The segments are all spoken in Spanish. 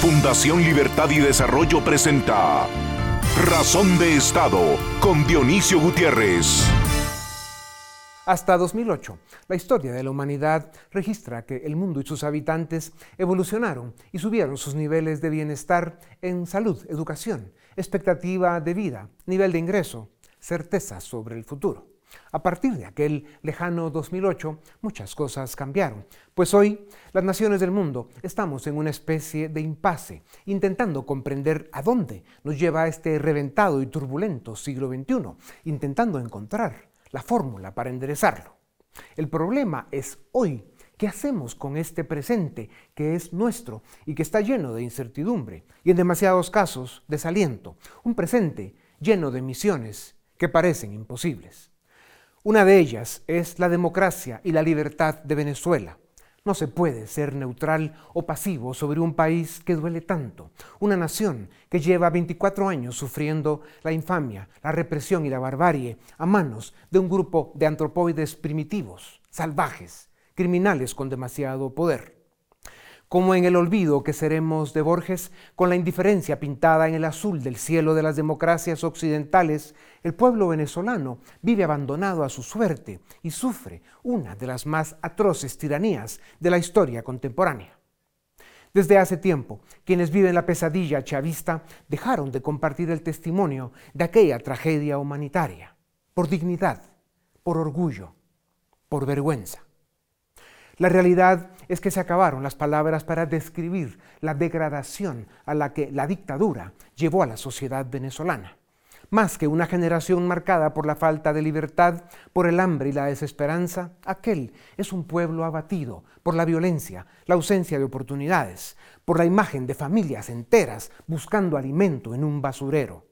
Fundación Libertad y Desarrollo presenta Razón de Estado con Dionisio Gutiérrez. Hasta 2008, la historia de la humanidad registra que el mundo y sus habitantes evolucionaron y subieron sus niveles de bienestar en salud, educación, expectativa de vida, nivel de ingreso, certeza sobre el futuro. A partir de aquel lejano 2008, muchas cosas cambiaron, pues hoy las naciones del mundo estamos en una especie de impasse, intentando comprender a dónde nos lleva este reventado y turbulento siglo XXI, intentando encontrar la fórmula para enderezarlo. El problema es hoy, ¿qué hacemos con este presente que es nuestro y que está lleno de incertidumbre y en demasiados casos desaliento? Un presente lleno de misiones que parecen imposibles. Una de ellas es la democracia y la libertad de Venezuela. No se puede ser neutral o pasivo sobre un país que duele tanto, una nación que lleva 24 años sufriendo la infamia, la represión y la barbarie a manos de un grupo de antropoides primitivos, salvajes, criminales con demasiado poder como en el olvido que seremos de Borges, con la indiferencia pintada en el azul del cielo de las democracias occidentales, el pueblo venezolano vive abandonado a su suerte y sufre una de las más atroces tiranías de la historia contemporánea. Desde hace tiempo, quienes viven la pesadilla chavista dejaron de compartir el testimonio de aquella tragedia humanitaria, por dignidad, por orgullo, por vergüenza. La realidad es que se acabaron las palabras para describir la degradación a la que la dictadura llevó a la sociedad venezolana. Más que una generación marcada por la falta de libertad, por el hambre y la desesperanza, aquel es un pueblo abatido por la violencia, la ausencia de oportunidades, por la imagen de familias enteras buscando alimento en un basurero.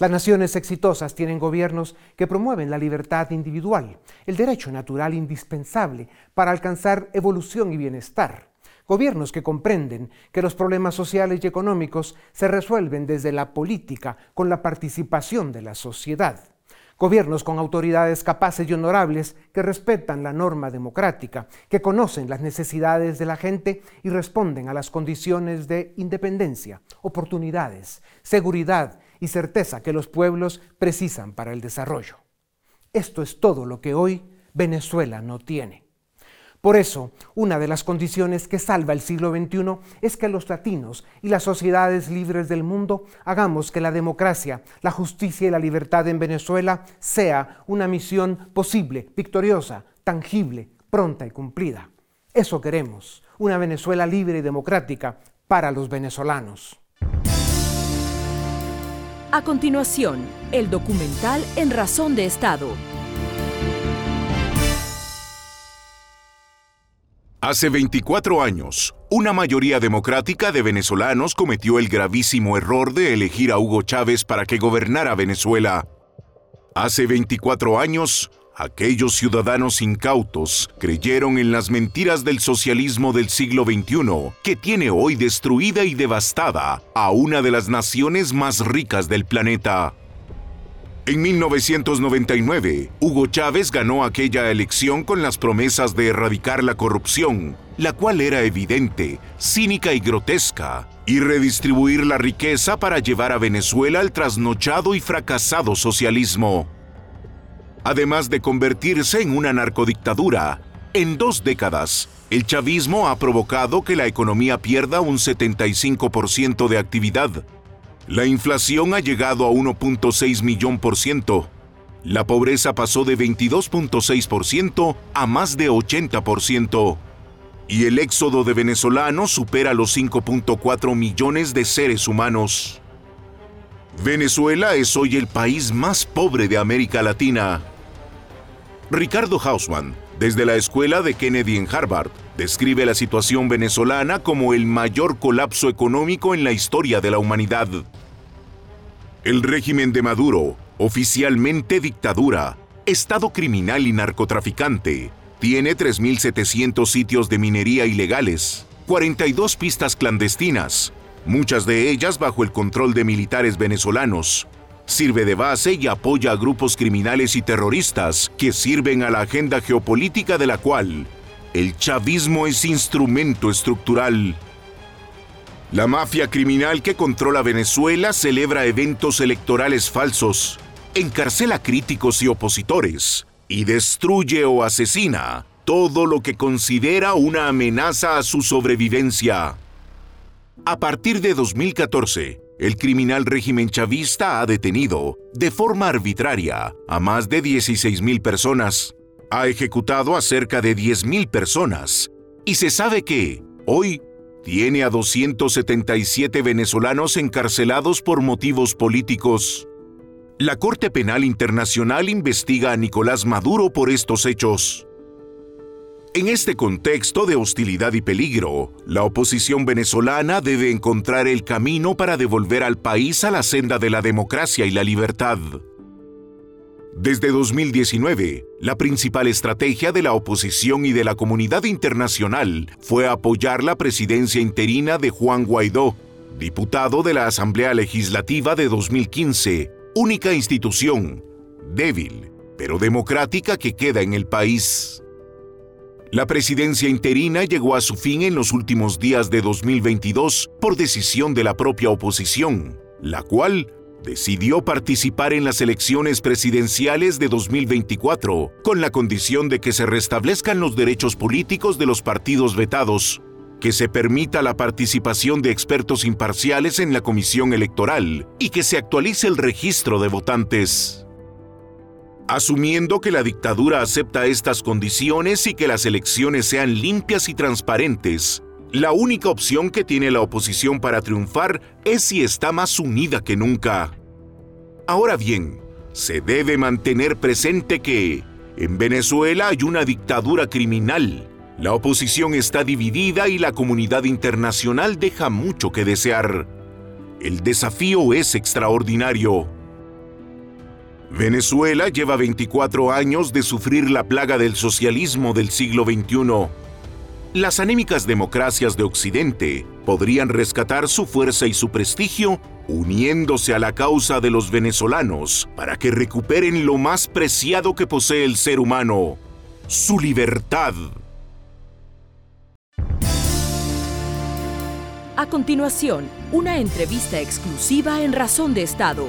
Las naciones exitosas tienen gobiernos que promueven la libertad individual, el derecho natural indispensable para alcanzar evolución y bienestar. Gobiernos que comprenden que los problemas sociales y económicos se resuelven desde la política con la participación de la sociedad. Gobiernos con autoridades capaces y honorables que respetan la norma democrática, que conocen las necesidades de la gente y responden a las condiciones de independencia, oportunidades, seguridad y certeza que los pueblos precisan para el desarrollo. Esto es todo lo que hoy Venezuela no tiene. Por eso, una de las condiciones que salva el siglo XXI es que los latinos y las sociedades libres del mundo hagamos que la democracia, la justicia y la libertad en Venezuela sea una misión posible, victoriosa, tangible, pronta y cumplida. Eso queremos, una Venezuela libre y democrática para los venezolanos. A continuación, el documental En Razón de Estado. Hace 24 años, una mayoría democrática de venezolanos cometió el gravísimo error de elegir a Hugo Chávez para que gobernara Venezuela. Hace 24 años, Aquellos ciudadanos incautos creyeron en las mentiras del socialismo del siglo XXI, que tiene hoy destruida y devastada a una de las naciones más ricas del planeta. En 1999, Hugo Chávez ganó aquella elección con las promesas de erradicar la corrupción, la cual era evidente, cínica y grotesca, y redistribuir la riqueza para llevar a Venezuela al trasnochado y fracasado socialismo además de convertirse en una narcodictadura. En dos décadas, el chavismo ha provocado que la economía pierda un 75% de actividad. La inflación ha llegado a 1.6 millón por ciento. La pobreza pasó de 22.6% a más de 80%. Y el éxodo de venezolanos supera los 5.4 millones de seres humanos. Venezuela es hoy el país más pobre de América Latina. Ricardo Hausmann, desde la escuela de Kennedy en Harvard, describe la situación venezolana como el mayor colapso económico en la historia de la humanidad. El régimen de Maduro, oficialmente dictadura, Estado criminal y narcotraficante, tiene 3.700 sitios de minería ilegales, 42 pistas clandestinas, muchas de ellas bajo el control de militares venezolanos, sirve de base y apoya a grupos criminales y terroristas que sirven a la agenda geopolítica de la cual el chavismo es instrumento estructural. La mafia criminal que controla Venezuela celebra eventos electorales falsos, encarcela críticos y opositores y destruye o asesina todo lo que considera una amenaza a su sobrevivencia. A partir de 2014, el criminal régimen chavista ha detenido, de forma arbitraria, a más de 16.000 personas. Ha ejecutado a cerca de 10.000 personas. Y se sabe que, hoy, tiene a 277 venezolanos encarcelados por motivos políticos. La Corte Penal Internacional investiga a Nicolás Maduro por estos hechos. En este contexto de hostilidad y peligro, la oposición venezolana debe encontrar el camino para devolver al país a la senda de la democracia y la libertad. Desde 2019, la principal estrategia de la oposición y de la comunidad internacional fue apoyar la presidencia interina de Juan Guaidó, diputado de la Asamblea Legislativa de 2015, única institución, débil, pero democrática que queda en el país. La presidencia interina llegó a su fin en los últimos días de 2022 por decisión de la propia oposición, la cual decidió participar en las elecciones presidenciales de 2024 con la condición de que se restablezcan los derechos políticos de los partidos vetados, que se permita la participación de expertos imparciales en la comisión electoral y que se actualice el registro de votantes. Asumiendo que la dictadura acepta estas condiciones y que las elecciones sean limpias y transparentes, la única opción que tiene la oposición para triunfar es si está más unida que nunca. Ahora bien, se debe mantener presente que en Venezuela hay una dictadura criminal, la oposición está dividida y la comunidad internacional deja mucho que desear. El desafío es extraordinario. Venezuela lleva 24 años de sufrir la plaga del socialismo del siglo XXI las anémicas democracias de Occidente podrían rescatar su fuerza y su prestigio uniéndose a la causa de los venezolanos para que recuperen lo más preciado que posee el ser humano, su libertad. A continuación, una entrevista exclusiva en Razón de Estado.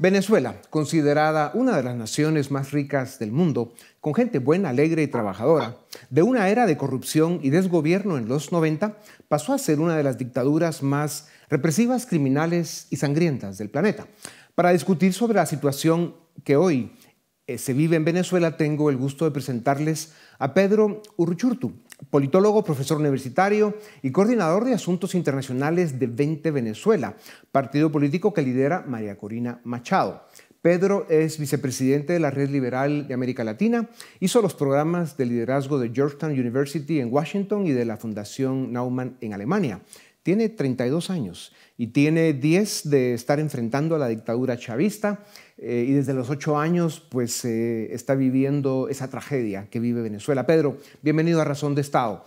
Venezuela, considerada una de las naciones más ricas del mundo, con gente buena, alegre y trabajadora, de una era de corrupción y desgobierno en los 90, pasó a ser una de las dictaduras más represivas, criminales y sangrientas del planeta. Para discutir sobre la situación que hoy eh, se vive en Venezuela, tengo el gusto de presentarles a Pedro Urruchurtu, politólogo, profesor universitario y coordinador de asuntos internacionales de 20 Venezuela, partido político que lidera María Corina Machado. Pedro es vicepresidente de la Red Liberal de América Latina, hizo los programas de liderazgo de Georgetown University en Washington y de la Fundación Naumann en Alemania. Tiene 32 años y tiene 10 de estar enfrentando a la dictadura chavista eh, y desde los 8 años pues eh, está viviendo esa tragedia que vive Venezuela. Pedro, bienvenido a Razón de Estado.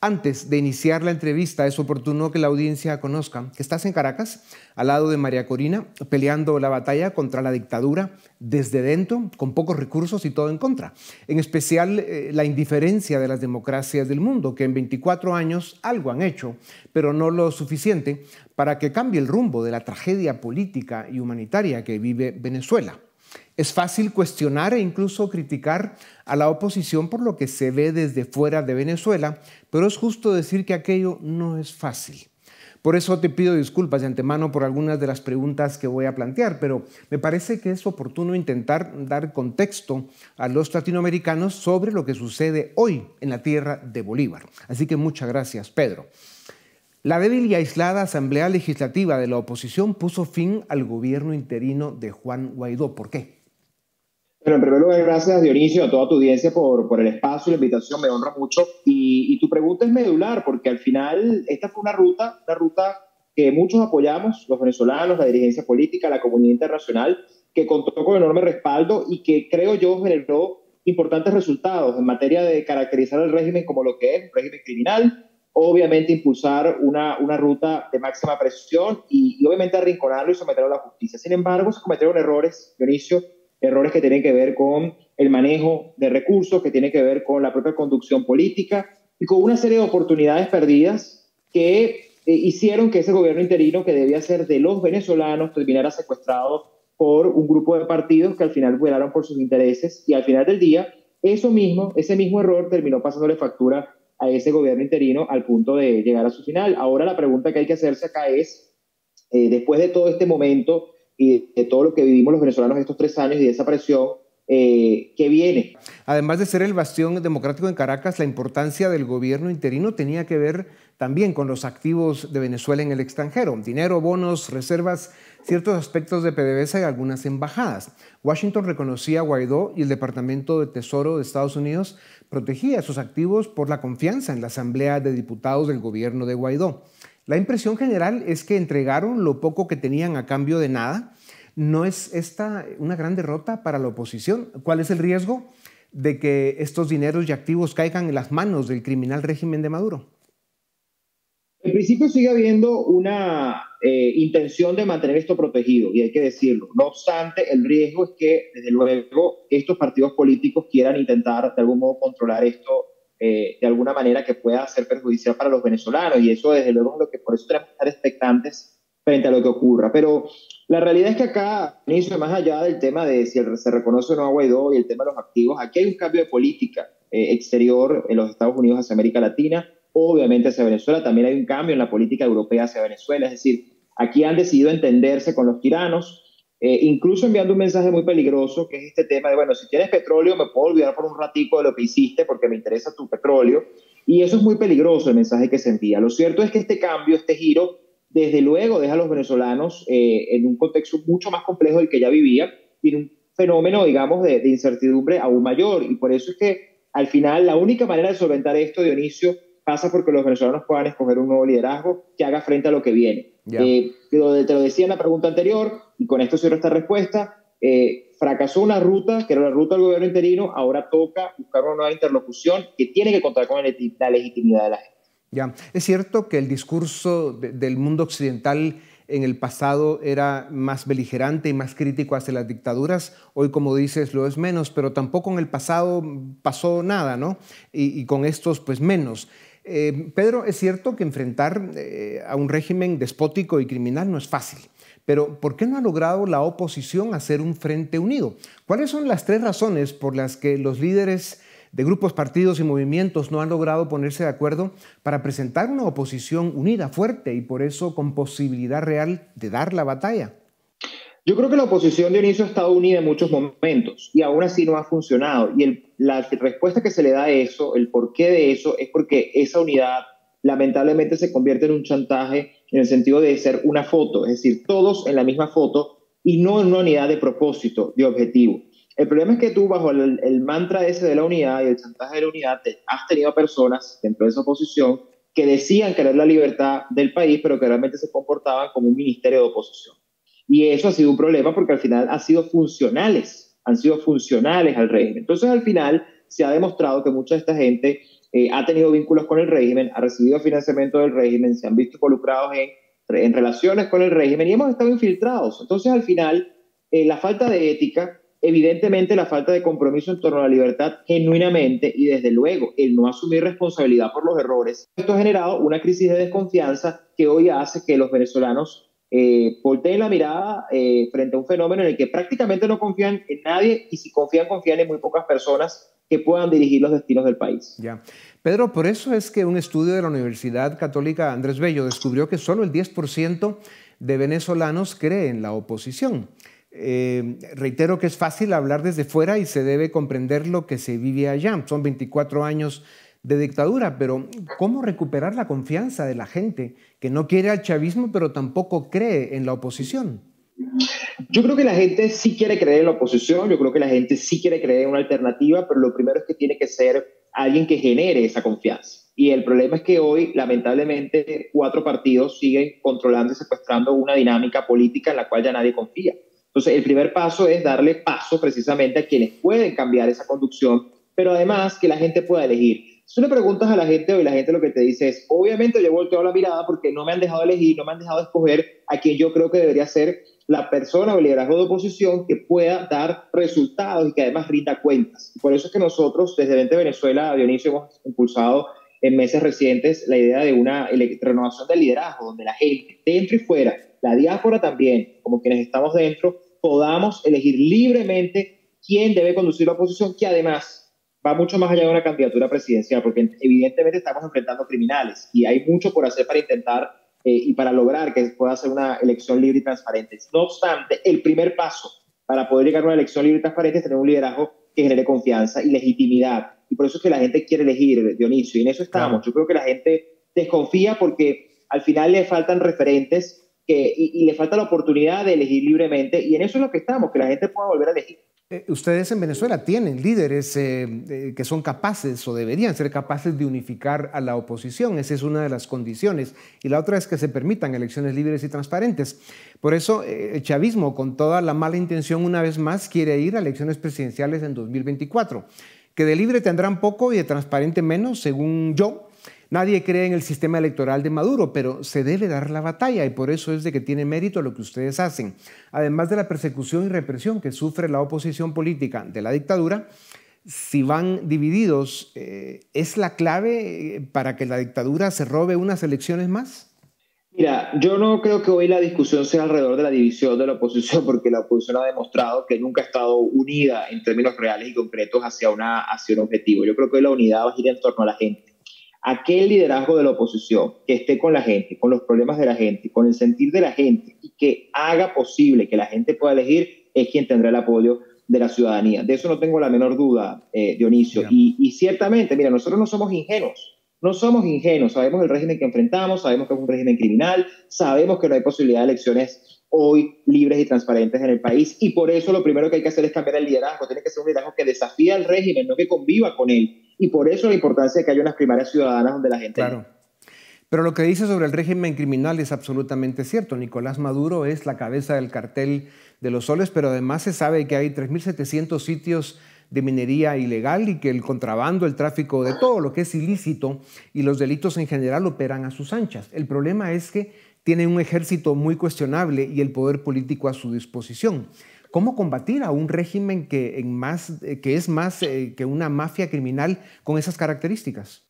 Antes de iniciar la entrevista, es oportuno que la audiencia conozca que estás en Caracas, al lado de María Corina, peleando la batalla contra la dictadura desde dentro, con pocos recursos y todo en contra. En especial eh, la indiferencia de las democracias del mundo, que en 24 años algo han hecho, pero no lo suficiente para que cambie el rumbo de la tragedia política y humanitaria que vive Venezuela. Es fácil cuestionar e incluso criticar a la oposición por lo que se ve desde fuera de Venezuela, pero es justo decir que aquello no es fácil. Por eso te pido disculpas de antemano por algunas de las preguntas que voy a plantear, pero me parece que es oportuno intentar dar contexto a los latinoamericanos sobre lo que sucede hoy en la tierra de Bolívar. Así que muchas gracias, Pedro. La débil y aislada Asamblea Legislativa de la oposición puso fin al gobierno interino de Juan Guaidó. ¿Por qué? Bueno, en primer lugar, gracias Dionisio, a toda tu audiencia por, por el espacio y la invitación, me honra mucho. Y, y, tu pregunta es medular, porque al final esta fue una ruta, una ruta que muchos apoyamos, los venezolanos, la dirigencia política, la comunidad internacional, que contó con enorme respaldo y que creo yo generó importantes resultados en materia de caracterizar el régimen como lo que es, un régimen criminal, obviamente impulsar una, una ruta de máxima presión y, y obviamente arrinconarlo y someterlo a la justicia. Sin embargo, se cometieron errores, Dionisio, errores que tienen que ver con el manejo de recursos, que tienen que ver con la propia conducción política y con una serie de oportunidades perdidas que eh, hicieron que ese gobierno interino, que debía ser de los venezolanos, terminara secuestrado por un grupo de partidos que al final vuelaron por sus intereses y al final del día, eso mismo, ese mismo error terminó pasándole factura a ese gobierno interino al punto de llegar a su final. Ahora la pregunta que hay que hacerse acá es, eh, después de todo este momento y de todo lo que vivimos los venezolanos estos tres años y de esa presión, eh, que viene. Además de ser el bastión democrático en Caracas, la importancia del gobierno interino tenía que ver también con los activos de Venezuela en el extranjero, dinero, bonos, reservas, ciertos aspectos de PDVSA y algunas embajadas. Washington reconocía a Guaidó y el Departamento de Tesoro de Estados Unidos protegía sus activos por la confianza en la Asamblea de Diputados del gobierno de Guaidó. La impresión general es que entregaron lo poco que tenían a cambio de nada ¿No es esta una gran derrota para la oposición? ¿Cuál es el riesgo de que estos dineros y activos caigan en las manos del criminal régimen de Maduro? En principio sigue habiendo una eh, intención de mantener esto protegido, y hay que decirlo. No obstante, el riesgo es que, desde luego, estos partidos políticos quieran intentar de algún modo controlar esto eh, de alguna manera que pueda ser perjudicial para los venezolanos, y eso, desde luego, es lo que por eso tenemos que estar expectantes frente a lo que ocurra. Pero la realidad es que acá, inicio más allá del tema de si se reconoce o no a Guaidó y el tema de los activos, aquí hay un cambio de política eh, exterior en los Estados Unidos hacia América Latina, obviamente hacia Venezuela, también hay un cambio en la política europea hacia Venezuela, es decir, aquí han decidido entenderse con los tiranos, eh, incluso enviando un mensaje muy peligroso, que es este tema de, bueno, si tienes petróleo, me puedo olvidar por un ratico de lo que hiciste porque me interesa tu petróleo, y eso es muy peligroso el mensaje que se envía. Lo cierto es que este cambio, este giro, desde luego deja a los venezolanos eh, en un contexto mucho más complejo del que ya vivían y en un fenómeno, digamos, de, incertidumbre aún mayor. Y por eso es que al final la única manera de solventar esto, Dionisio, pasa porque los venezolanos puedan escoger un nuevo liderazgo que haga frente a lo que viene. Eh, te lo decía en la pregunta anterior, y con esto cierro esta respuesta, eh, fracasó una ruta, que era la ruta del gobierno interino, ahora toca buscar una nueva interlocución que tiene que contar con la legitimidad de la gente. Ya, es cierto que el discurso del mundo occidental en el pasado era más beligerante y más crítico hacia las dictaduras. Hoy, como dices, lo es menos, pero tampoco en el pasado pasó nada, ¿no? Y, con estos, pues menos. Eh, Pedro, es cierto que enfrentar eh, a un régimen despótico y criminal no es fácil. Pero ¿por qué no ha logrado la oposición hacer un frente unido? ¿Cuáles son las tres razones por las que los líderes de grupos, partidos y movimientos no han logrado ponerse de acuerdo para presentar una oposición unida, fuerte y por eso con posibilidad real de dar la batalla? Yo creo que la oposición de inicio ha estado unida en muchos momentos y aún así no ha funcionado. Y la respuesta que se le da a eso, el porqué de eso, es porque esa unidad lamentablemente se convierte en un chantaje en el sentido de ser una foto, es decir, todos en la misma foto y no en una unidad de propósito, de objetivo. El problema es que tú, bajo el, mantra ese de la unidad y el chantaje de la unidad, has tenido personas dentro de esa oposición que decían querer la libertad del país, pero que realmente se comportaban como un ministerio de oposición. Y eso ha sido un problema porque al final han sido funcionales, han sido funcionales al régimen. Entonces, al final se ha demostrado que mucha de esta gente eh, ha tenido vínculos con el régimen, ha recibido financiamiento del régimen, se han visto involucrados en, en relaciones con el régimen y hemos estado infiltrados. Entonces, al final, eh, la falta de ética evidentemente la falta de compromiso en torno a la libertad genuinamente y desde luego el no asumir responsabilidad por los errores. Esto ha generado una crisis de desconfianza que hoy hace que los venezolanos eh, volteen la mirada eh, frente a un fenómeno en el que prácticamente no confían en nadie y si confían, confían en muy pocas personas que puedan dirigir los destinos del país. Ya. Pedro, por eso es que un estudio de la Universidad Católica Andrés Bello descubrió que solo el 10% de venezolanos cree en la oposición. Eh, reitero que es fácil hablar desde fuera y se debe comprender lo que se vive allá. Son 24 años de dictadura, pero ¿cómo recuperar la confianza de la gente que no quiere al chavismo, pero tampoco cree en la oposición? Yo creo que la gente sí quiere creer en la oposición, yo creo que la gente sí quiere creer en una alternativa, pero lo primero es que tiene que ser alguien que genere esa confianza. Y el problema es que hoy, lamentablemente, cuatro partidos siguen controlando y secuestrando una dinámica política en la cual ya nadie confía. Entonces, el primer paso es darle paso precisamente a quienes pueden cambiar esa conducción, pero además que la gente pueda elegir. Si tú le preguntas a la gente hoy, la gente lo que te dice es, obviamente yo he volteado la mirada porque no me han dejado elegir, no me han dejado escoger a quien yo creo que debería ser la persona o el liderazgo de oposición que pueda dar resultados y que además rinda cuentas. Por eso es que nosotros, desde 20 Venezuela, Dionisio, hemos impulsado en meses recientes la idea de una renovación del liderazgo, donde la gente, dentro y fuera, la diáspora también, como quienes estamos dentro, podamos elegir libremente quién debe conducir la oposición, que además va mucho más allá de una candidatura presidencial, porque evidentemente estamos enfrentando criminales y hay mucho por hacer para intentar eh, y para lograr que pueda ser una elección libre y transparente. No obstante, el primer paso para poder llegar a una elección libre y transparente es tener un liderazgo que genere confianza y legitimidad. Y por eso es que la gente quiere elegir, Dionisio, y en eso estamos. Yo creo que la gente desconfía porque al final le faltan referentes y, le falta la oportunidad de elegir libremente, y en eso es lo que estamos, que la gente pueda volver a elegir. Eh, ustedes en Venezuela tienen líderes eh, que son capaces o deberían ser capaces de unificar a la oposición. Esa es una de las condiciones. Y la otra es que se permitan elecciones libres y transparentes. Por eso eh, el chavismo, con toda la mala intención, una vez más quiere ir a elecciones presidenciales en 2024. Que de libre tendrán poco y de transparente menos, según yo, Nadie cree en el sistema electoral de Maduro, pero se debe dar la batalla y por eso es de que tiene mérito lo que ustedes hacen. Además de la persecución y represión que sufre la oposición política de la dictadura, si van divididos, eh, ¿es la clave eh, para que la dictadura se robe unas elecciones más? Mira, yo no creo que hoy la discusión sea alrededor de la división de la oposición, porque la oposición ha demostrado que nunca ha estado unida en términos reales y concretos hacia, una, hacia un objetivo. Yo creo que hoy la unidad va a ir en torno a la gente aquel liderazgo de la oposición que esté con la gente, con los problemas de la gente, con el sentir de la gente y que haga posible que la gente pueda elegir, es quien tendrá el apoyo de la ciudadanía. De eso no tengo la menor duda, eh, Dionisio. Y, y, ciertamente, mira, nosotros no somos ingenuos. No somos ingenuos, sabemos el régimen que enfrentamos, sabemos que es un régimen criminal, sabemos que no hay posibilidad de elecciones hoy libres y transparentes en el país y por eso lo primero que hay que hacer es cambiar el liderazgo, tiene que ser un liderazgo que desafía al régimen, no que conviva con él y por eso la importancia de que haya unas primarias ciudadanas donde la gente... Claro. Pero lo que dice sobre el régimen criminal es absolutamente cierto. Nicolás Maduro es la cabeza del cartel de los soles, pero además se sabe que hay 3.700 sitios de minería ilegal y que el contrabando, el tráfico de todo lo que es ilícito y los delitos en general operan a sus anchas. El problema es que tiene un ejército muy cuestionable y el poder político a su disposición. ¿Cómo combatir a un régimen que, en más, eh, que es más eh, que una mafia criminal con esas características?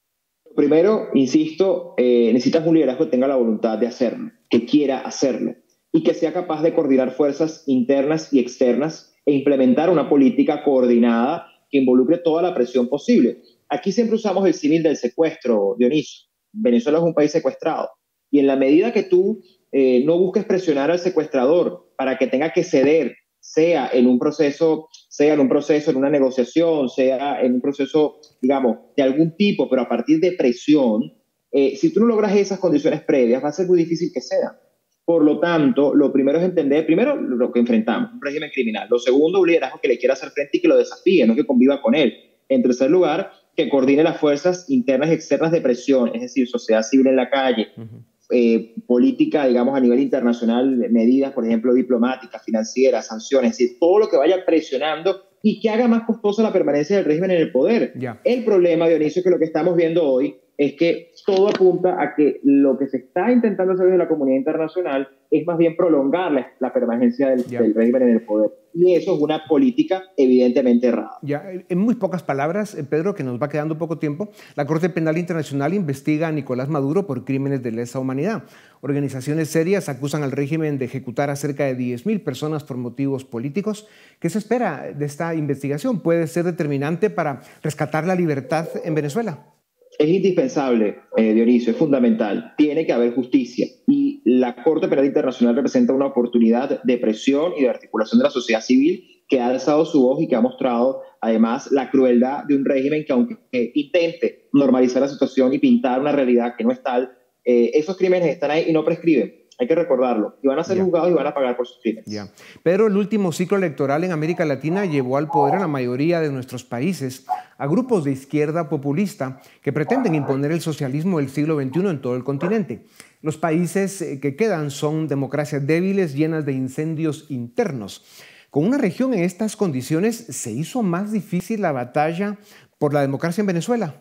Primero, insisto, eh, necesitas un liderazgo que tenga la voluntad de hacerlo, que quiera hacerlo y que sea capaz de coordinar fuerzas internas y externas e implementar una política coordinada que involucre toda la presión posible. Aquí siempre usamos el símil del secuestro, Dionisio. Venezuela es un país secuestrado. Y en la medida que tú no busques presionar al secuestrador para que tenga que ceder sea en un proceso, sea en un proceso, en una negociación, sea en un proceso, digamos, de algún tipo, pero a partir de presión, eh, si tú no logras esas condiciones previas, va a ser muy difícil que sea. Por lo tanto, lo primero es entender, primero, lo que enfrentamos, un régimen criminal. Lo segundo, un liderazgo que le quiera hacer frente y que lo desafíe, no que conviva con él. En tercer lugar, que coordine las fuerzas internas y externas de presión, es decir, sociedad civil en la calle, eh, política, digamos, a nivel internacional, medidas, por ejemplo, diplomáticas, financieras, sanciones, es decir, todo lo que vaya presionando y que haga más costosa la permanencia del régimen en el poder. El problema, Dionisio, es que lo que estamos viendo hoy es que todo apunta a que lo que se está intentando hacer desde la comunidad internacional es más bien prolongar la, permanencia del, régimen en el poder. Y eso es una política evidentemente errada. Ya, en muy pocas palabras, eh, Pedro, que nos va quedando poco tiempo, la Corte Penal Internacional investiga a Nicolás Maduro por crímenes de lesa humanidad. Organizaciones serias acusan al régimen de ejecutar a cerca de 10.000 personas por motivos políticos. ¿Qué se espera de esta investigación? ¿Puede ser determinante para rescatar la libertad en Venezuela? Es indispensable, eh, Dionisio, es fundamental. Tiene que haber justicia. Y la Corte Penal Internacional representa una oportunidad de presión y de articulación de la sociedad civil que ha alzado su voz y que ha mostrado además la crueldad de un régimen que aunque intente normalizar la situación y pintar una realidad que no es tal, eh, esos crímenes están ahí y no prescriben. Hay que recordarlo. Y van a ser juzgados y van a pagar por sus crímenes. Ya. Pero el último ciclo electoral en América Latina llevó al poder a la mayoría de nuestros países a grupos de izquierda populista que pretenden imponer el socialismo del siglo XXI en todo el continente. Los países eh, que quedan son democracias débiles llenas de incendios internos. Con una región en estas condiciones, ¿se hizo más difícil la batalla por la democracia en Venezuela?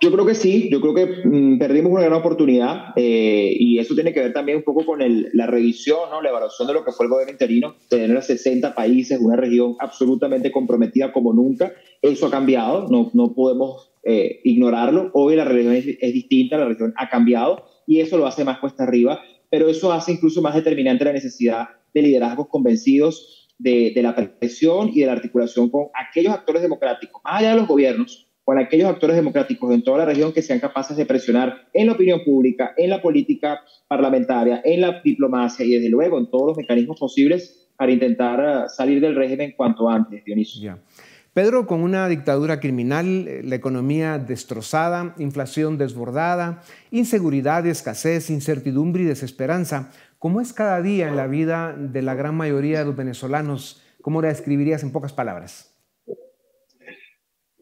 Yo creo que sí, yo creo que mm, perdimos una gran oportunidad eh, y eso tiene que ver también un poco con la revisión, ¿no? la evaluación de lo que fue el gobierno interino, tener a 60 países, una región absolutamente comprometida como nunca. Eso ha cambiado, no, no podemos eh, ignorarlo. Hoy la religión es, distinta, la religión ha cambiado y eso lo hace más cuesta arriba, pero eso hace incluso más determinante la necesidad de liderazgos convencidos de, de la presión y de la articulación con aquellos actores democráticos, más allá de los gobiernos, con aquellos actores democráticos en toda la región que sean capaces de presionar en la opinión pública, en la política parlamentaria, en la diplomacia y desde luego en todos los mecanismos posibles para intentar eh, salir del régimen cuanto antes, Dionisio. Pedro, con una dictadura criminal, eh, la economía destrozada, inflación desbordada, inseguridad, escasez, incertidumbre y desesperanza, ¿cómo es cada día en la vida de la gran mayoría de los venezolanos? ¿Cómo la describirías en pocas palabras?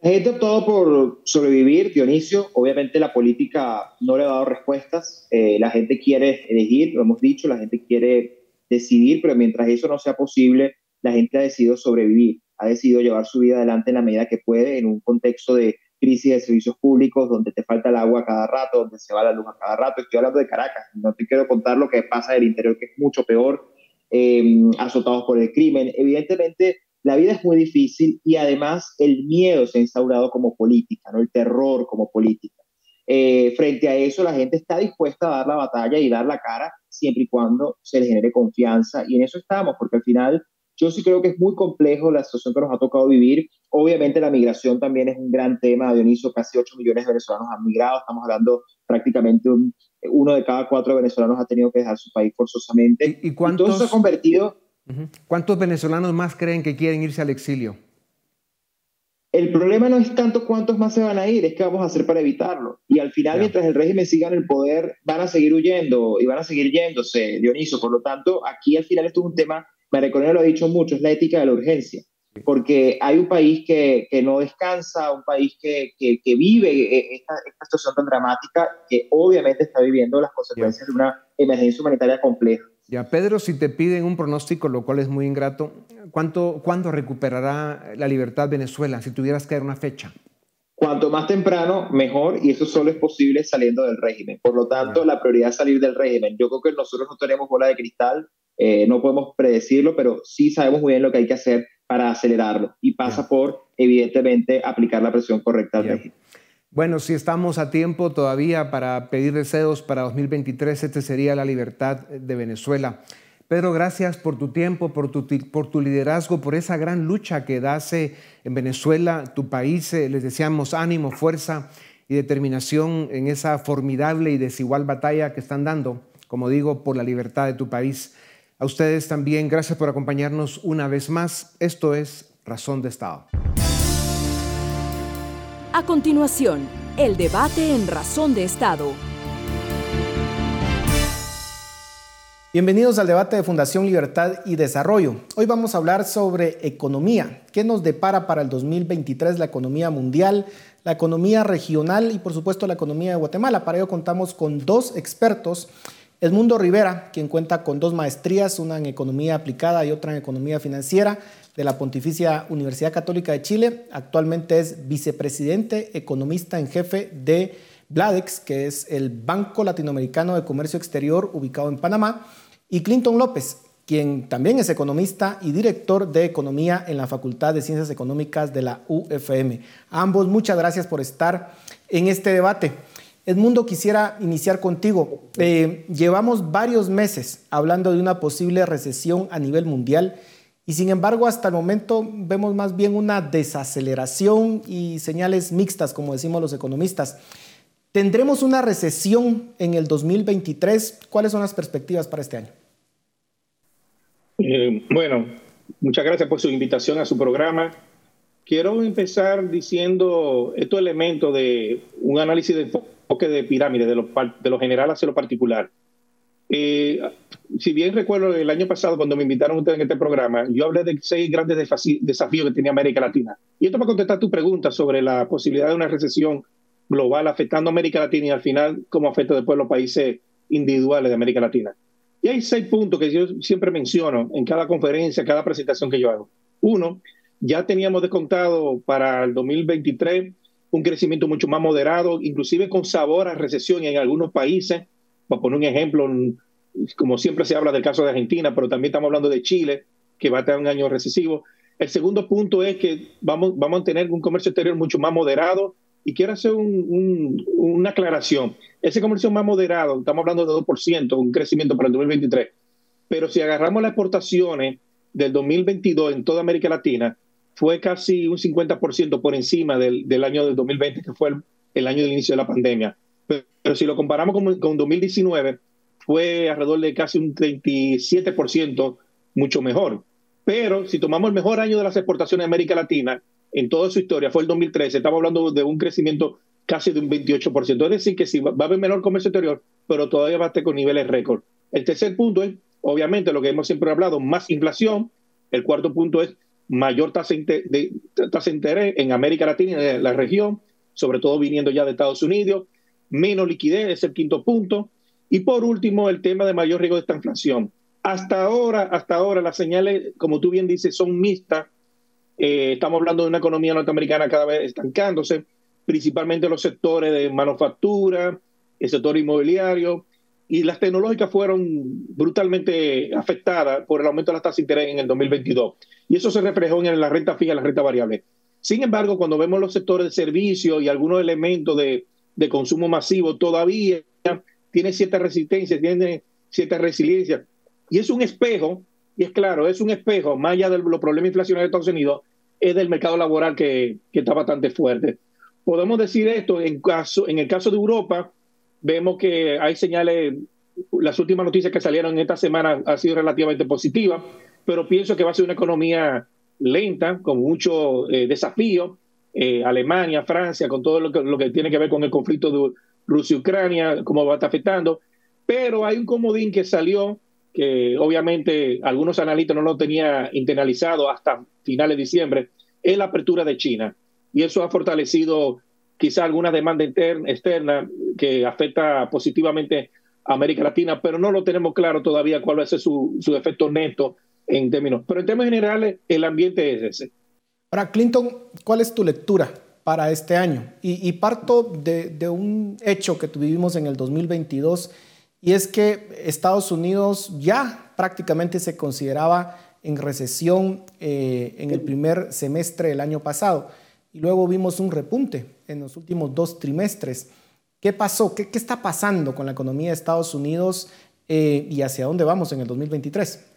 Gente optado por sobrevivir, Dionisio. Obviamente la política no le ha dado respuestas. Eh, la gente quiere elegir, lo hemos dicho, la gente quiere decidir, pero mientras eso no sea posible, la gente ha decidido sobrevivir, ha decidido llevar su vida adelante en la medida que puede, en un contexto de crisis de servicios públicos, donde te falta el agua cada rato, donde se va la luz a cada rato. Estoy hablando de Caracas, no te quiero contar lo que pasa del interior, que es mucho peor, eh, azotados por el crimen. Evidentemente, la vida es muy difícil y además el miedo se ha instaurado como política, ¿no? el terror como política. Eh, frente a eso, la gente está dispuesta a dar la batalla y dar la cara siempre y cuando se le genere confianza. Y en eso estamos, porque al final yo sí creo que es muy complejo la situación que nos ha tocado vivir. Obviamente la migración también es un gran tema, Dionisio, casi 8 millones de venezolanos han migrado, estamos hablando prácticamente uno de cada cuatro venezolanos ha tenido que dejar su país forzosamente. ¿Y, cuántos, y se ha convertido ¿Cuántos venezolanos más creen que quieren irse al exilio? El problema no es tanto cuántos más se van a ir, es qué vamos a hacer para evitarlo. Y al final, mientras el régimen siga en el poder, van a seguir huyendo y van a seguir yéndose, Dioniso. Por lo tanto, aquí al final esto es un tema, María lo ha dicho mucho, es la ética de la urgencia. Porque hay un país que, que no descansa, un país que, que, que vive esta, esta, situación tan dramática, que obviamente está viviendo las consecuencias de una emergencia humanitaria compleja. Ya, Pedro, si te piden un pronóstico, lo cual es muy ingrato, ¿cuánto, ¿cuándo recuperará la libertad Venezuela si tuvieras que dar una fecha? Cuanto más temprano, mejor, y eso solo es posible saliendo del régimen. Por lo tanto, la prioridad es salir del régimen. Yo creo que nosotros no tenemos bola de cristal, eh, no podemos predecirlo, pero sí sabemos muy bien lo que hay que hacer para acelerarlo. Y pasa por, evidentemente, aplicar la presión correcta al régimen. Bueno, si estamos a tiempo todavía para pedir deseos para 2023, este sería la libertad de Venezuela. Pedro, gracias por tu tiempo, por tu, por tu liderazgo, por esa gran lucha que das en Venezuela, tu país. Eh, les deseamos ánimo, fuerza y determinación en esa formidable y desigual batalla que están dando, como digo, por la libertad de tu país. A ustedes también, gracias por acompañarnos una vez más. Esto es Razón de Estado. A continuación, el debate en Razón de Estado. Bienvenidos al debate de Fundación Libertad y Desarrollo. Hoy vamos a hablar sobre economía. ¿Qué nos depara para el 2023 la economía mundial, la economía regional y por supuesto la economía de Guatemala? Para ello contamos con dos expertos. Edmundo Rivera, quien cuenta con dos maestrías, una en economía aplicada y otra en economía financiera de la Pontificia Universidad Católica de Chile. Actualmente es vicepresidente economista en jefe de Bladex, que es el Banco Latinoamericano de Comercio Exterior ubicado en Panamá. Y Clinton López, quien también es economista y director de Economía en la Facultad de Ciencias Económicas de la UFM. Ambos, muchas gracias por estar en este debate. Edmundo, quisiera iniciar contigo. Eh, llevamos varios meses hablando de una posible recesión a nivel mundial y sin embargo, hasta el momento vemos más bien una desaceleración y señales mixtas, como decimos los economistas. ¿Tendremos una recesión en el 2023? ¿Cuáles son las perspectivas para este año? Eh, bueno, muchas gracias por su invitación a su programa. Quiero empezar diciendo estos elementos de un análisis de enfoque de pirámide, de lo, de lo general hacia lo particular. Eh, si bien recuerdo el año pasado cuando me invitaron ustedes en este programa, yo hablé de seis grandes desafíos que tenía América Latina. Y esto para contestar tu pregunta sobre la posibilidad de una recesión global afectando a América Latina y al final cómo afecta después los países individuales de América Latina. Y hay seis puntos que yo siempre menciono en cada conferencia, cada presentación que yo hago. Uno, ya teníamos descontado para el 2023 un crecimiento mucho más moderado, inclusive con sabor a recesión en algunos países para poner un ejemplo, como siempre se habla del caso de Argentina, pero también estamos hablando de Chile, que va a tener un año recesivo. El segundo punto es que vamos, a tener un comercio exterior mucho más moderado, Y quiero hacer una aclaración. Ese comercio más moderado, estamos hablando de 2%, un crecimiento para el 2023. Pero si agarramos las exportaciones del 2022 en toda América Latina, fue casi un 50% por encima del, del, año del 2020, que fue el, año del inicio de la pandemia. Pero, si lo comparamos con, con 2019, fue alrededor de casi un 37% mucho mejor. Pero si tomamos el mejor año de las exportaciones de América Latina en toda su historia, fue el 2013, estamos hablando de un crecimiento casi de un 28%. Es decir, que sí, va a haber menor comercio exterior, pero todavía va a estar con niveles récord. El tercer punto es, obviamente, lo que hemos siempre hablado, más inflación. El cuarto punto es mayor tasa de, tasa de interés en América Latina y en la región, sobre todo viniendo ya de Estados Unidos. Menos liquidez es el quinto punto. Y por último, el tema de mayor riesgo de esta inflación. Hasta ahora, hasta ahora las señales, como tú bien dices, son mixtas. Eh, estamos hablando de una economía norteamericana cada vez estancándose, principalmente los sectores de manufactura, el sector inmobiliario, y las tecnológicas fueron brutalmente afectadas por el aumento de las tasas de interés en el 2022. Y eso se reflejó en la renta fija y la renta variable. Sin embargo, cuando vemos los sectores de servicio y algunos elementos de, de consumo masivo, todavía tiene cierta resistencia, tiene cierta resiliencia. Y es un espejo, y es claro, es un espejo, más allá de los problemas inflacionarios de Estados Unidos, es del mercado laboral que, que está bastante fuerte. Podemos decir esto, en, caso, en el caso de Europa, vemos que hay señales, las últimas noticias que salieron esta semana han sido relativamente positivas, pero pienso que va a ser una economía lenta, con mucho eh, desafío. Eh, Alemania, Francia, con todo lo que, tiene que ver con el conflicto de Rusia-Ucrania, cómo va a estar afectando. Pero hay un comodín que salió, que obviamente algunos analistas no lo tenían internalizado hasta finales de diciembre, es la apertura de China. Y eso ha fortalecido quizá alguna demanda interna, externa que afecta positivamente a América Latina, pero no lo tenemos claro todavía cuál va a ser su, su efecto neto en términos. Pero en términos generales, el ambiente es ese. Ahora, Clinton, ¿cuál es tu lectura para este año? Y, parto de, un hecho que tuvimos en el 2022, y es que Estados Unidos ya prácticamente se consideraba en recesión eh, en el primer semestre del año pasado, y luego vimos un repunte en los últimos dos trimestres. ¿Qué pasó? ¿Qué, qué está pasando con la economía de Estados Unidos eh, y hacia dónde vamos en el 2023?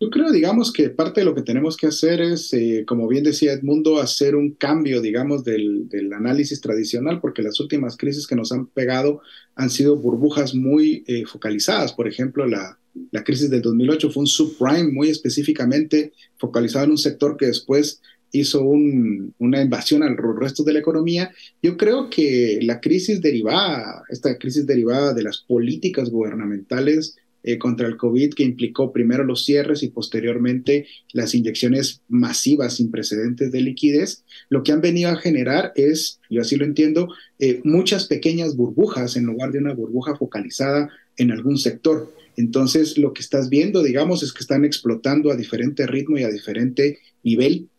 Yo creo, digamos, que parte de lo que tenemos que hacer es, eh, como bien decía Edmundo, hacer un cambio, digamos, del, análisis tradicional, porque las últimas crisis que nos han pegado han sido burbujas muy eh, focalizadas. Por ejemplo, la, la crisis del 2008 fue un subprime muy específicamente focalizado en un sector que después hizo un, una invasión al resto de la economía. Yo creo que la crisis derivada, esta crisis derivada de las políticas gubernamentales eh, contra el COVID, que implicó primero los cierres y posteriormente las inyecciones masivas sin precedentes de liquidez, lo que han venido a generar es, yo así lo entiendo, eh, muchas pequeñas burbujas en lugar de una burbuja focalizada en algún sector. Entonces, lo que estás viendo, digamos, es que están explotando a diferente ritmo y a diferente nivel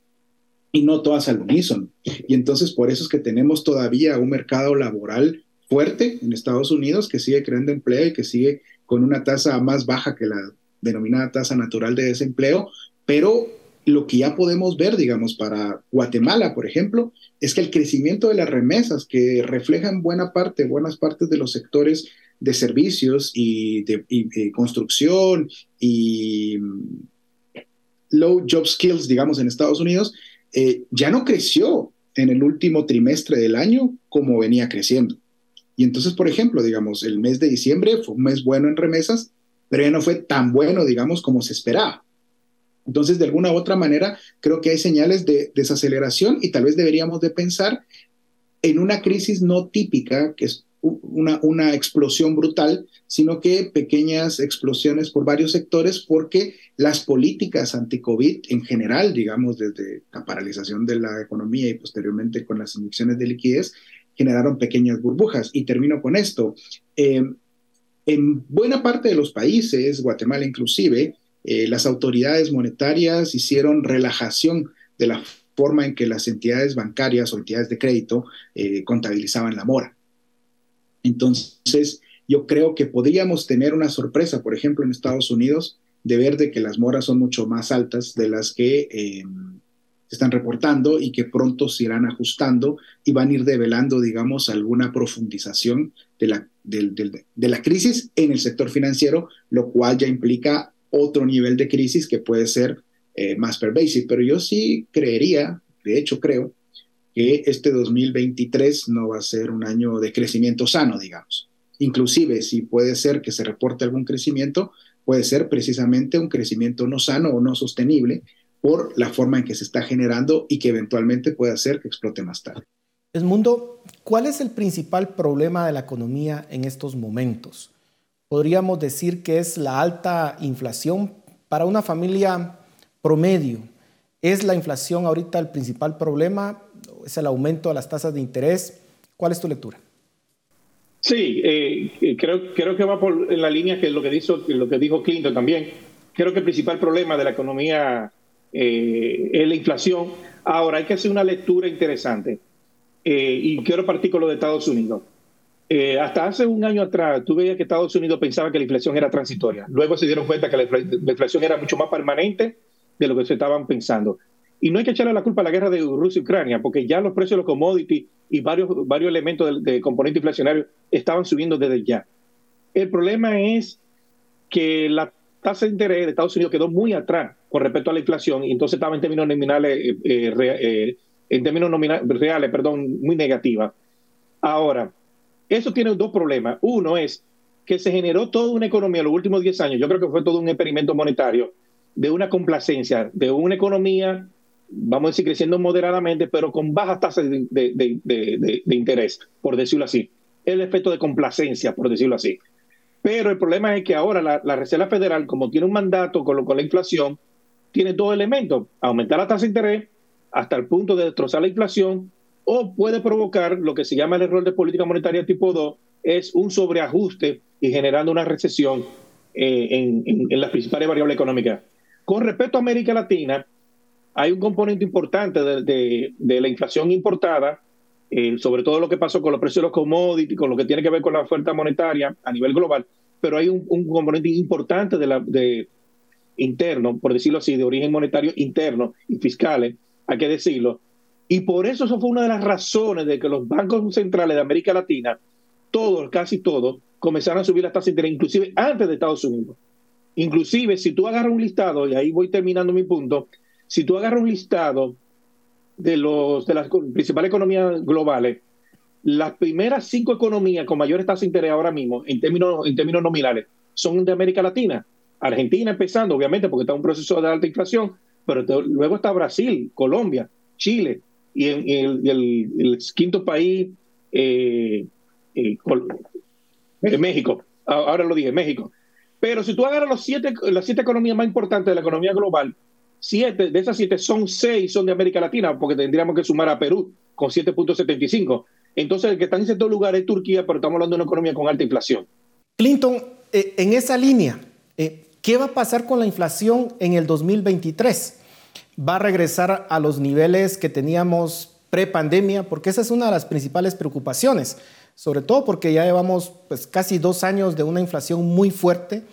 y no todas al unísono. Y entonces por eso es que tenemos todavía un mercado laboral fuerte en Estados Unidos que sigue creando empleo y que sigue con una tasa más baja que la denominada tasa natural de desempleo, pero lo que ya podemos ver, digamos, para Guatemala, por ejemplo, es que el crecimiento de las remesas, que reflejan buena parte, buenas partes de los sectores de servicios y de, construcción y mm, low job skills, digamos, en Estados Unidos, eh, ya no creció en el último trimestre del año como venía creciendo. Y entonces, por ejemplo, digamos, el mes de diciembre fue un mes bueno en remesas, pero ya no fue tan bueno, digamos, como se esperaba. Entonces, de alguna u otra manera, creo que hay señales de desaceleración y tal vez deberíamos de pensar en una crisis no típica, que es una, una explosión brutal, sino que pequeñas explosiones por varios sectores, porque las políticas anti-COVID en general, digamos, desde la paralización de la economía y posteriormente con las inyecciones de liquidez, generaron pequeñas burbujas. Y termino con esto. Eh, en buena parte de los países, Guatemala inclusive, eh, las autoridades monetarias hicieron relajación de la forma en que las entidades bancarias o entidades de crédito eh, contabilizaban la mora. Entonces, yo creo que podríamos tener una sorpresa, por ejemplo, en Estados Unidos, de ver de que las moras son mucho más altas de las que están reportando y que pronto se irán ajustando y van a ir develando, digamos, alguna profundización de la, de, la crisis en el sector financiero, lo cual ya implica otro nivel de crisis que puede ser eh, más pervasive. Pero yo sí creería, de hecho creo, que este 2023 no va a ser un año de crecimiento sano, digamos. Inclusive si puede ser que se reporte algún crecimiento, puede ser precisamente un crecimiento no sano o no sostenible, por la forma en que se está generando y que eventualmente puede hacer que explote más tarde. Mundo, ¿cuál es el principal problema de la economía en estos momentos? Podríamos decir que es la alta inflación para una familia promedio. ¿Es la inflación ahorita el principal problema? ¿Es el aumento de las tasas de interés? ¿Cuál es tu lectura? Sí, eh, creo, creo que va por en la línea que lo que, dijo, lo que dijo Clinton también. Creo que el principal problema de la economía eh, la inflación. Ahora, hay que hacer una lectura interesante. Eh, y quiero partir con lo de Estados Unidos. Eh, hasta hace un año atrás, tú veías que Estados Unidos pensaba que la inflación era transitoria. Luego se dieron cuenta que la, inflación era mucho más permanente de lo que se estaban pensando. Y no hay que echarle la culpa a la guerra de Rusia y Ucrania, porque ya los precios de los commodities y varios, varios elementos de, de componente inflacionario estaban subiendo desde ya. El problema es que la tasa de interés de Estados Unidos quedó muy atrás con respecto a la inflación y entonces estaba en términos nominales, eh, eh, eh, en términos nominales, reales, perdón, muy negativa. Ahora, eso tiene dos problemas. Uno es que se generó toda una economía en los últimos 10 años, yo creo que fue todo un experimento monetario de una complacencia, de una economía, vamos a decir, creciendo moderadamente, pero con bajas tasas de, de interés, por decirlo así. El efecto de complacencia, por decirlo así. Pero el problema es que ahora la, Reserva Federal, como tiene un mandato con, con la inflación, tiene dos elementos, aumentar la tasa de interés hasta el punto de destrozar la inflación o puede provocar lo que se llama el error de política monetaria tipo 2, es un sobreajuste y generando una recesión eh, en, las principales variables económicas. Con respecto a América Latina, hay un componente importante de la inflación importada eh, sobre todo lo que pasó con los precios de los commodities, con lo que tiene que ver con la oferta monetaria a nivel global, pero hay un, componente importante de la, de, interno, por decirlo así, de origen monetario interno y fiscales, hay que decirlo. Y por eso eso fue una de las razones de que los bancos centrales de América Latina, todos, casi todos, comenzaron a subir las tasas de interés, inclusive antes de Estados Unidos. Inclusive, si tú agarras un listado, y ahí voy terminando mi punto, si tú agarras un listado de, los, de las principales economías globales, las primeras cinco economías con mayores tasas de interés ahora mismo, en términos, en términos nominales, son de América Latina. Argentina empezando, obviamente, porque está en un proceso de alta inflación, pero luego está Brasil, Colombia, Chile, y, el, quinto país, eh, eh, México. Ahora lo dije, México. Pero si tú agarras los siete, las siete economías más importantes de la economía global, siete, de esas siete son seis son de América Latina, porque tendríamos que sumar a Perú con 7.75. Entonces, el que está en cierto lugar es Turquía, pero estamos hablando de una economía con alta inflación. Clinton, eh, en esa línea, eh, ¿qué va a pasar con la inflación en el 2023? ¿Va a regresar a los niveles que teníamos pre-pandemia? Porque esa es una de las principales preocupaciones, sobre todo porque ya llevamos pues, casi dos años de una inflación muy fuerte.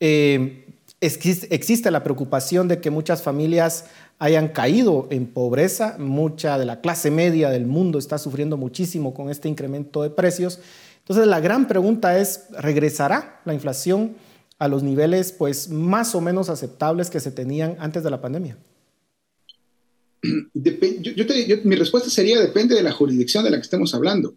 Eh, existe la preocupación de que muchas familias hayan caído en pobreza, mucha de la clase media del mundo está sufriendo muchísimo con este incremento de precios. Entonces la gran pregunta es, ¿regresará la inflación a los niveles pues más o menos aceptables que se tenían antes de la pandemia? mi respuesta sería depende de la jurisdicción de la que estemos hablando.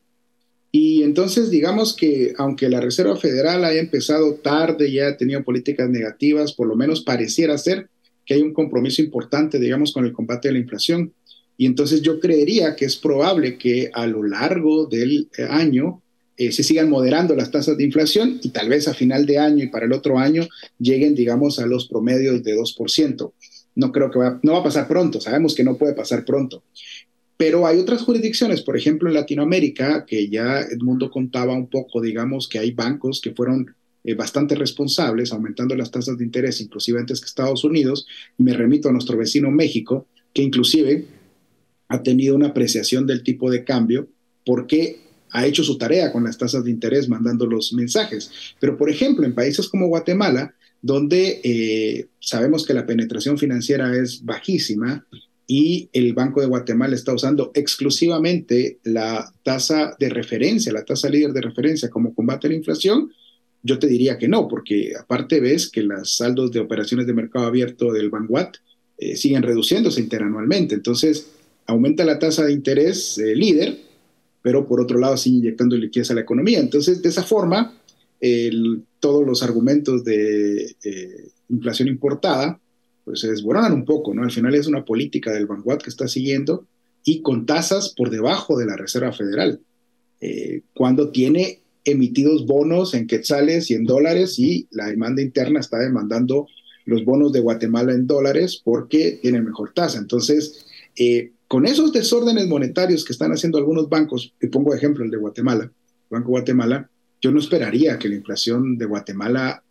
Y entonces, digamos que aunque la Reserva Federal haya empezado tarde y haya tenido políticas negativas, por lo menos pareciera ser que hay un compromiso importante, digamos, con el combate a la inflación. Y entonces yo creería que es probable que a lo largo del eh, año eh, se sigan moderando las tasas de inflación y tal vez a final de año y para el otro año lleguen, digamos, a los promedios de 2%. No creo que va, no va a pasar pronto, sabemos que no puede pasar pronto. Pero hay otras jurisdicciones, por ejemplo en Latinoamérica, que ya Edmundo contaba un poco, digamos, que hay bancos que fueron eh, bastante responsables, aumentando las tasas de interés, inclusive antes que Estados Unidos. Me remito a nuestro vecino México, que inclusive ha tenido una apreciación del tipo de cambio porque ha hecho su tarea con las tasas de interés mandando los mensajes. Pero, por ejemplo, en países como Guatemala, donde eh, sabemos que la penetración financiera es bajísima, y el Banco de Guatemala está usando exclusivamente la tasa de referencia, la tasa líder de referencia como combate a la inflación, yo te diría que no, porque aparte ves que los saldos de operaciones de mercado abierto del Banguat eh, siguen reduciéndose interanualmente. Entonces, aumenta la tasa de interés eh, líder, pero por otro lado sigue inyectando liquidez a la economía. Entonces, de esa forma, todos los argumentos de eh, inflación importada pues se desboronan un poco, ¿no? Al final es una política del Banguat que está siguiendo y con tasas por debajo de la Reserva Federal, cuando tiene emitidos bonos en quetzales y en dólares y la demanda interna está demandando los bonos de Guatemala en dólares porque tienen mejor tasa. Entonces, eh, con esos desórdenes monetarios que están haciendo algunos bancos, y pongo ejemplo el de Guatemala, Banco Guatemala, yo no esperaría que la inflación de Guatemala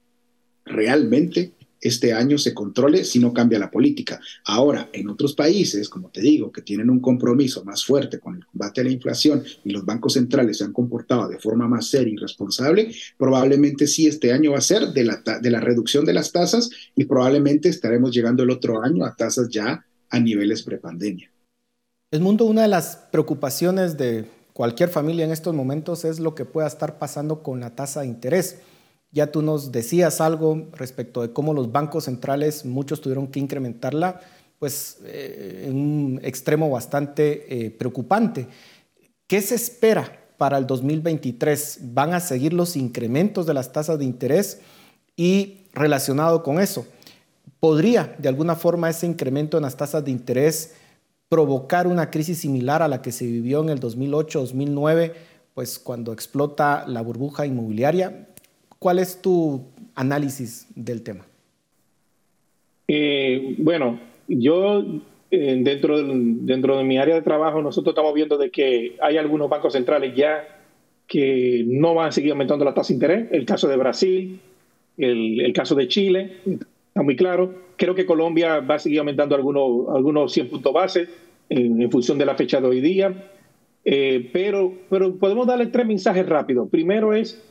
realmente este año se controle si no cambia la política. Ahora, en otros países, como te digo, que tienen un compromiso más fuerte con el combate a la inflación y los bancos centrales se han comportado de forma más seria y responsable, probablemente sí este año va a ser de la, de la reducción de las tasas y probablemente estaremos llegando el otro año a tasas ya a niveles prepandemia. El mundo, una de las preocupaciones de cualquier familia en estos momentos es lo que pueda estar pasando con la tasa de interés. Ya tú nos decías algo respecto de cómo los bancos centrales, muchos tuvieron que incrementarla, pues eh, en un extremo bastante eh, preocupante. ¿Qué se espera para el 2023? ¿Van a seguir los incrementos de las tasas de interés? Y relacionado con eso, ¿podría de alguna forma ese incremento en las tasas de interés provocar una crisis similar a la que se vivió en el 2008-2009, pues cuando explota la burbuja inmobiliaria? ¿Cuál es tu análisis del tema? Eh, bueno, yo eh, dentro, de, dentro de mi área de trabajo, nosotros estamos viendo de que hay algunos bancos centrales ya que no van a seguir aumentando la tasa de interés. El caso de Brasil, el, caso de Chile, está muy claro. Creo que Colombia va a seguir aumentando algunos, algunos 100 puntos base en, función de la fecha de hoy día. Eh, pero, pero podemos darle tres mensajes rápidos. Primero es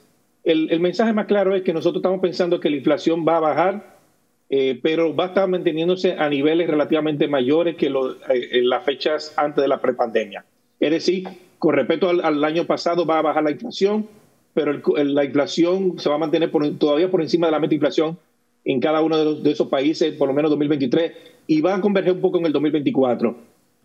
el, mensaje más claro es que nosotros estamos pensando que la inflación va a bajar, eh, pero va a estar manteniéndose a niveles relativamente mayores que eh, en las fechas antes de la prepandemia. Es decir, con respecto al, año pasado va a bajar la inflación, pero la inflación se va a mantener todavía por encima de la meta inflación en cada uno de, esos países, por lo menos 2023, y va a converger un poco en el 2024.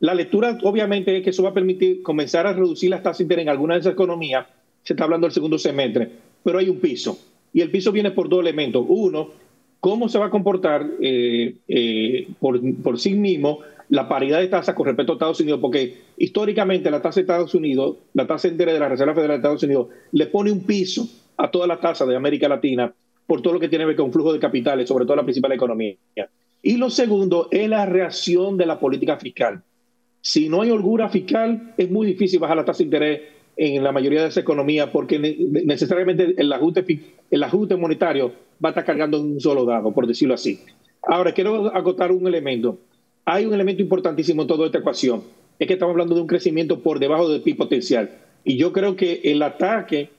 La lectura, obviamente, es que eso va a permitir comenzar a reducir las tasas de interés en algunas de esas economías. Se está hablando del segundo semestre pero hay un piso. Y el piso viene por dos elementos. Uno, cómo se va a comportar eh, eh, por, por, sí mismo la paridad de tasas con respecto a Estados Unidos, porque históricamente la tasa de Estados Unidos, la tasa entera de la Reserva Federal de Estados Unidos, le pone un piso a todas las tasas de América Latina por todo lo que tiene que ver con flujo de capitales, sobre todo la principal economía. Y lo segundo es la reacción de la política fiscal. Si no hay holgura fiscal, es muy difícil bajar la tasa de interés en la mayoría de esa economía porque necesariamente el ajuste, el ajuste monetario va a estar cargando en un solo dado, por decirlo así. Ahora, quiero acotar un elemento. Hay un elemento importantísimo en toda esta ecuación. Es que estamos hablando de un crecimiento por debajo del PIB potencial. Y yo creo que el ataque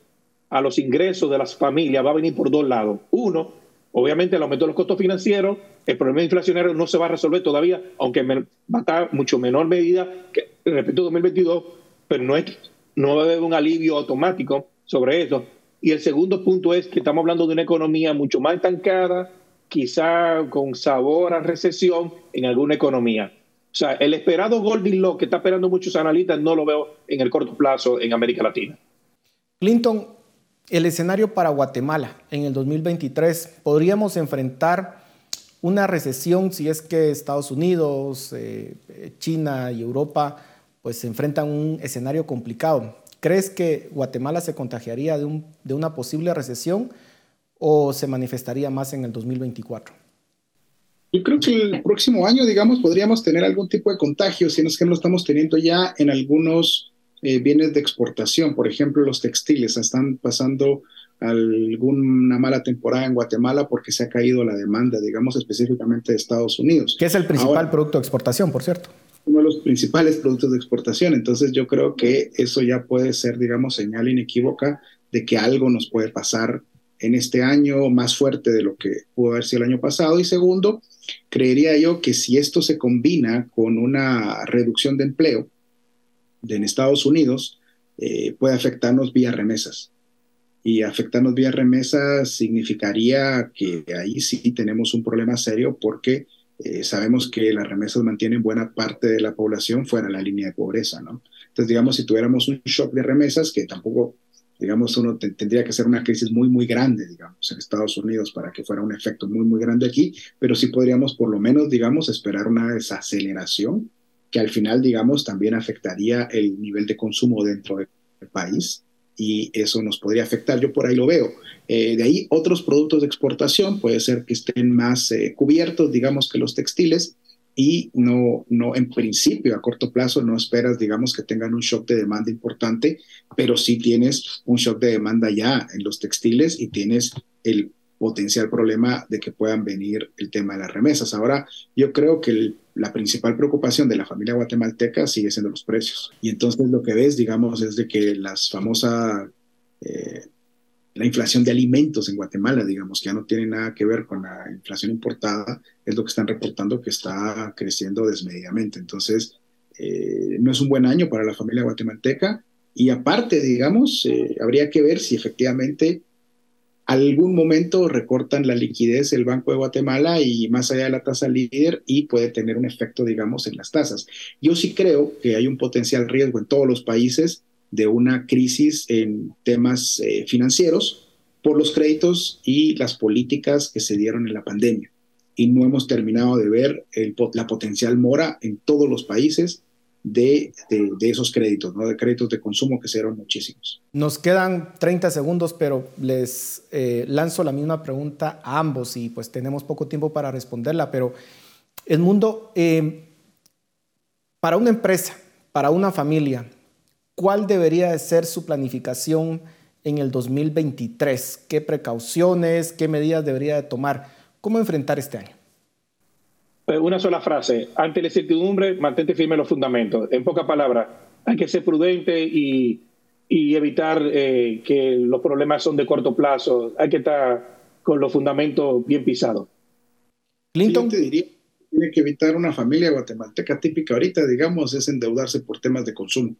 a los ingresos de las familias va a venir por dos lados. Uno, obviamente el aumento de los costos financieros, el problema inflacionario no se va a resolver todavía, aunque va a estar mucho menor medida que respecto a 2022, pero no es no va a haber un alivio automático sobre eso. Y el segundo punto es que estamos hablando de una economía mucho más estancada, quizá con sabor a recesión en alguna economía. O sea, el esperado Goldilocks que está esperando muchos analistas no lo veo en el corto plazo en América Latina. Clinton, el escenario para Guatemala en el 2023, ¿podríamos enfrentar una recesión si es que Estados Unidos, eh, China y Europa pues se enfrentan un escenario complicado. ¿Crees que Guatemala se contagiaría de, de una posible recesión o se manifestaría más en el 2024? Yo creo que el próximo año, digamos, podríamos tener algún tipo de contagio, si no es que no lo estamos teniendo ya en algunos eh, bienes de exportación. Por ejemplo, los textiles están pasando alguna mala temporada en Guatemala porque se ha caído la demanda, digamos, específicamente de Estados Unidos. ¿Qué es el principal producto de exportación, por cierto? uno de los principales productos de exportación. Entonces yo creo que eso ya puede ser, digamos, señal inequívoca de que algo nos puede pasar en este año más fuerte de lo que pudo haber sido el año pasado. Y segundo, creería yo que si esto se combina con una reducción de empleo en Estados Unidos, eh, puede afectarnos vía remesas. Y afectarnos vía remesas significaría que ahí sí tenemos un problema serio porque eh, sabemos que las remesas mantienen buena parte de la población fuera de la línea de pobreza, ¿no? Entonces, digamos, si tuviéramos un shock de remesas, que tampoco, digamos, uno tendría que ser una crisis muy, muy grande, digamos, en Estados Unidos para que fuera un efecto muy, muy grande aquí, pero sí podríamos por lo menos, digamos, esperar una desaceleración que al final, digamos, también afectaría el nivel de consumo dentro del país y eso nos podría afectar. Yo por ahí lo veo. Eh, de ahí otros productos de exportación puede ser que estén más eh, cubiertos, digamos, que los textiles y no, no, en principio, a corto plazo, no esperas, digamos, que tengan un shock de demanda importante, pero sí tienes un shock de demanda ya en los textiles y tienes el potencial problema de que puedan venir el tema de las remesas. Ahora, yo creo que la principal preocupación de la familia guatemalteca sigue siendo los precios. Y entonces lo que ves, digamos, es de que las famosas, eh, la inflación de alimentos en Guatemala, digamos, que ya no tiene nada que ver con la inflación importada, es lo que están reportando que está creciendo desmedidamente. Entonces, eh, no es un buen año para la familia guatemalteca. Y aparte, digamos, eh, habría que ver si efectivamente algún momento recortan la liquidez del Banco de Guatemala y más allá de la tasa líder y puede tener un efecto, digamos, en las tasas. Yo sí creo que hay un potencial riesgo en todos los países de una crisis en temas eh, financieros por los créditos y las políticas que se dieron en la pandemia. Y no hemos terminado de ver la potencial mora en todos los países de, esos créditos, ¿no? de créditos de consumo que serán muchísimos. Nos quedan 30 segundos, pero les eh, lanzo la misma pregunta a ambos y pues tenemos poco tiempo para responderla, pero el mundo, eh, para una empresa, para una familia, ¿cuál debería de ser su planificación en el 2023? ¿Qué precauciones, qué medidas debería de tomar? ¿Cómo enfrentar este año? Pues, una sola frase. Ante la incertidumbre, mantente firme en los fundamentos. En pocas palabras, hay que ser prudente y, evitar eh, que los problemas son de corto plazo. Hay que estar con los fundamentos bien pisados. Clinton. te diría, tiene que evitar una familia guatemalteca típica ahorita, digamos, es endeudarse por temas de consumo.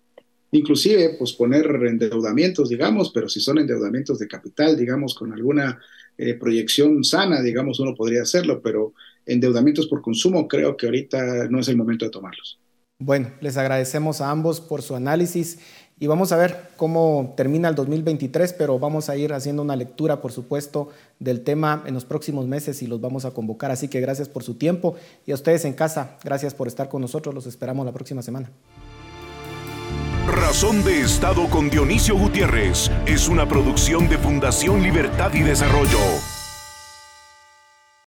Inclusive, pues poner endeudamientos, digamos, pero si son endeudamientos de capital, digamos, con alguna eh, proyección sana, digamos, uno podría hacerlo, pero endeudamientos por consumo, creo que ahorita no es el momento de tomarlos. Bueno, les agradecemos a ambos por su análisis y vamos a ver cómo termina el 2023, pero vamos a ir haciendo una lectura, por supuesto, del tema en los próximos meses y los vamos a convocar. Así que gracias por su tiempo y a ustedes en casa, gracias por estar con nosotros. Los esperamos la próxima semana. Razón de Estado con Dionisio Gutiérrez es una producción de Fundación Libertad y Desarrollo.